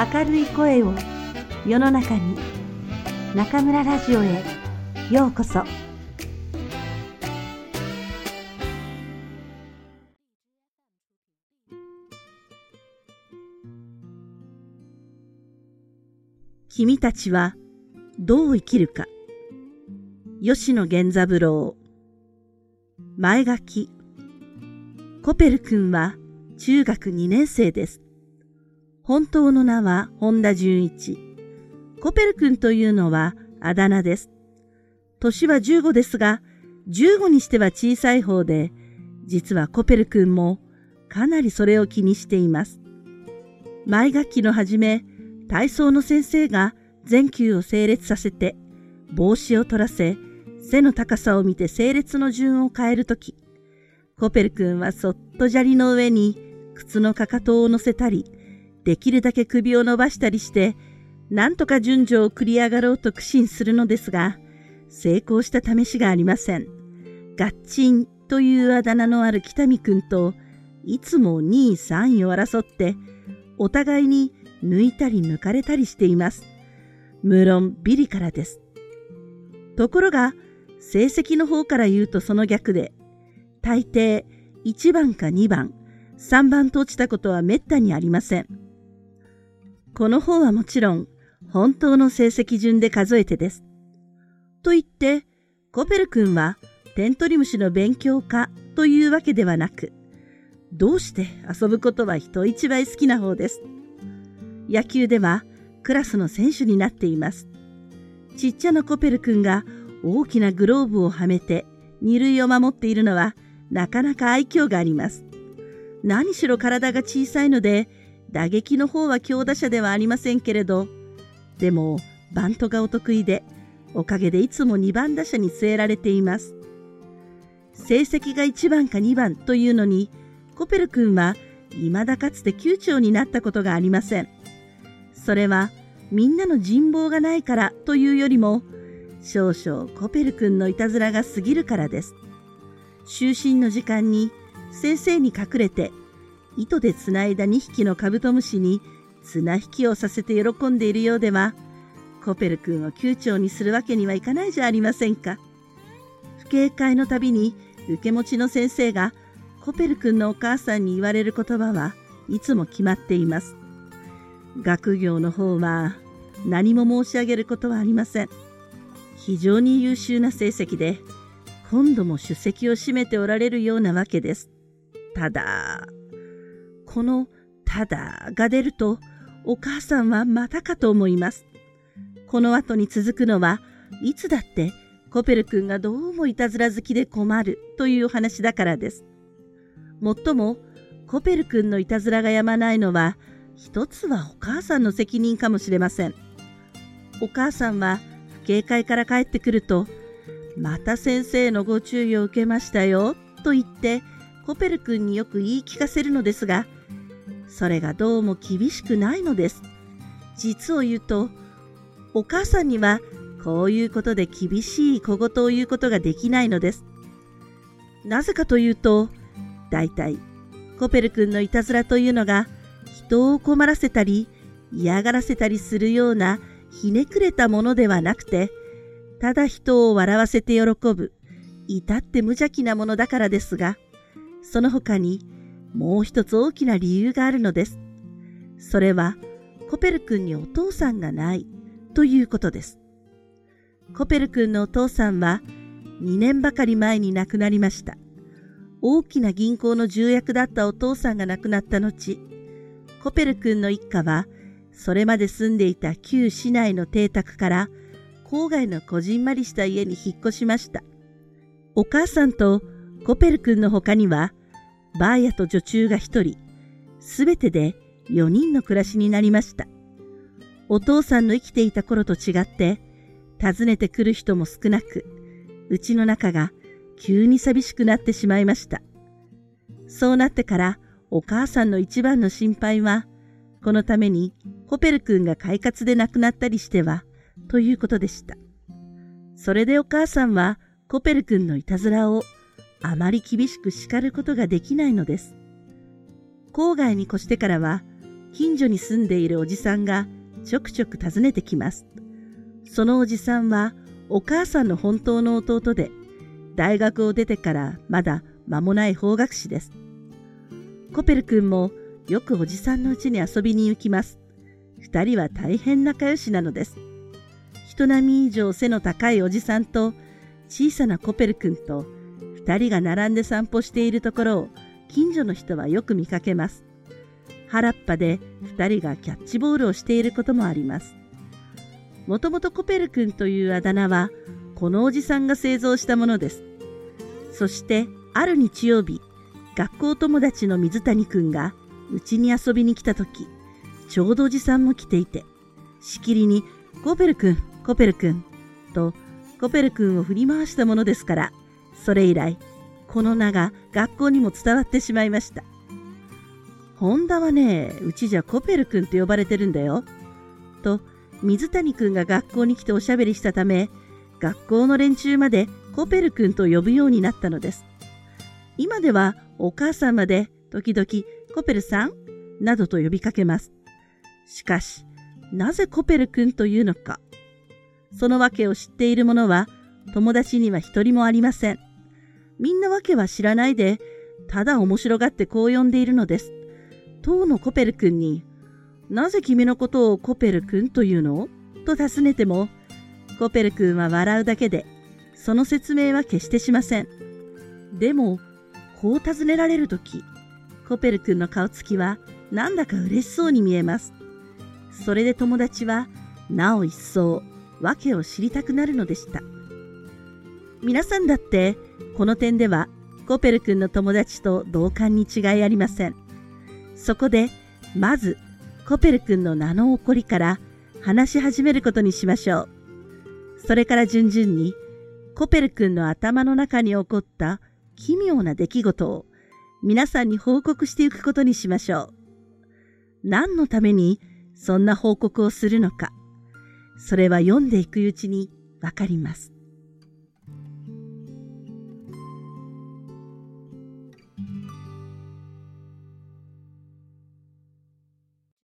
明るい声を世の中に中村ラジオへようこそ。君たちはどう生きるか。吉野源三郎。前書き。コペル君は中学2年生です。本当の名は本田純一。コペル君というのはあだ名です。年は15ですが、15にしては小さい方で、実はコペル君もかなりそれを気にしています。毎学期の初め、体操の先生が全球を整列させて、帽子を取らせ、背の高さを見て整列の順を変えるとき、コペル君はそっと砂利の上に靴のかかとを乗せたり、できるだけ首を伸ばしたりして、なんとか順序を繰り上がろうと苦心するのですが、成功した試しがありません。ガッチンというあだ名のある北見君と、いつも2位3位を争って、お互いに抜いたり抜かれたりしています。無論ビリからです。ところが、成績の方から言うとその逆で、大抵1番か2番、3番と落ちたことはめったにありません。この方はもちろん本当の成績順で数えてです。と言って、コペル君はテントリムシの勉強家というわけではなく、どうして遊ぶことは人一倍好きな方です。野球ではクラスの選手になっています。ちっちゃなコペル君が大きなグローブをはめて二塁を守っているのはなかなか愛嬌があります。何しろ体が小さいので、打撃の方は強打者ではありませんけれど、でもバントがお得意で、おかげでいつも2番打者に据えられています。成績が1番か2番というのに、コペル君は未だかつて級長になったことがありません。それはみんなの人望がないからというよりも、少々コペル君のいたずらが過ぎるからです。就寝の時間に先生に隠れて糸でつないだ2匹のカブトムシに綱引きをさせて喜んでいるようではコペル君を宮長にするわけにはいかないじゃありませんか。不警戒のたびに受け持ちの先生がコペル君のお母さんに言われる言葉はいつも決まっています。学業の方は何も申し上げることはありません。非常に優秀な成績で今度も出席を占めておられるようなわけです。ただ、このただが出ると、お母さんはまたかと思います。この後に続くのは、いつだってコペル君がどうもいたずら好きで困るというお話だからです。もっとも、コペル君のいたずらがやまないのは、一つはお母さんの責任かもしれません。お母さんは、警戒から帰ってくると、また先生のご注意を受けましたよ、と言って、コペル君によく言い聞かせるのですが、それがどうも厳しくないのです。実を言うと、お母さんにはこういうことで厳しい小言を言うことができないのです。なぜかというと、大体、コペル君のいたずらというのが、人を困らせたり、嫌がらせたりするようなひねくれたものではなくて、ただ人を笑わせて喜ぶ、至って無邪気なものだからですが、その他にもう一つ大きな理由があるのです。それは、コペル君にお父さんがないということです。コペル君のお父さんは2年ばかり前に亡くなりました。大きな銀行の重役だったお父さんが亡くなった後、コペル君の一家は、それまで住んでいた旧市内の邸宅から郊外のこじんまりした家に引っ越しました。お母さんとコペル君の他には、バーヤと女中が一人、すべてで4人の暮らしになりました。お父さんの生きていた頃と違って、訪ねてくる人も少なく、うちの中が急に寂しくなってしまいました。そうなってからお母さんの一番の心配は、このためにコペル君が快活で亡くなったりしては、ということでした。それでお母さんはコペル君のいたずらをあまり厳しく叱ることができないのです。郊外に越してからは近所に住んでいるおじさんがちょくちょく訪ねてきます。そのおじさんはお母さんの本当の弟で、大学を出てからまだ間もない法学士です。コペル君もよくおじさんの家に遊びに行きます。二人は大変仲良しなのです。人並み以上背の高いおじさんと小さなコペル君と二人が並んで散歩しているところを近所の人はよく見かけます。原っぱで二人がキャッチボールをしていることもあります。もともとコペル君というあだ名はこのおじさんが製造したものです。そしてある日曜日、学校友達の水谷君がうちに遊びに来た時、ちょうどおじさんも来ていて、しきりにコペル君、コペル君とコペル君を振り回したものですから、それ以来、この名が学校にも伝わってしまいました。ホンダはね、うちじゃコペル君と呼ばれてるんだよ。と、水谷君が学校に来ておしゃべりしたため、学校の連中までコペル君と呼ぶようになったのです。今ではお母さんまで時々コペルさんなどと呼びかけます。しかし、なぜコペル君というのか。その訳を知っている者は友達には一人もありません。みんな訳は知らないで、ただ面白がってこう呼んでいるのです。当のコペル君に、なぜ君のことをコペル君というの？と尋ねても、コペル君は笑うだけで、その説明は決してしません。でも、こう尋ねられるとき、コペル君の顔つきはなんだか嬉しそうに見えます。それで友達は、なお一層、訳を知りたくなるのでした。皆さんだって、この点では、コペル君の友達と同感に違いありません。そこで、まず、コペル君の名の起こりから話し始めることにしましょう。それから順々に、コペル君の頭の中に起こった奇妙な出来事を皆さんに報告していくことにしましょう。何のためにそんな報告をするのか、それは読んでいくうちにわかります。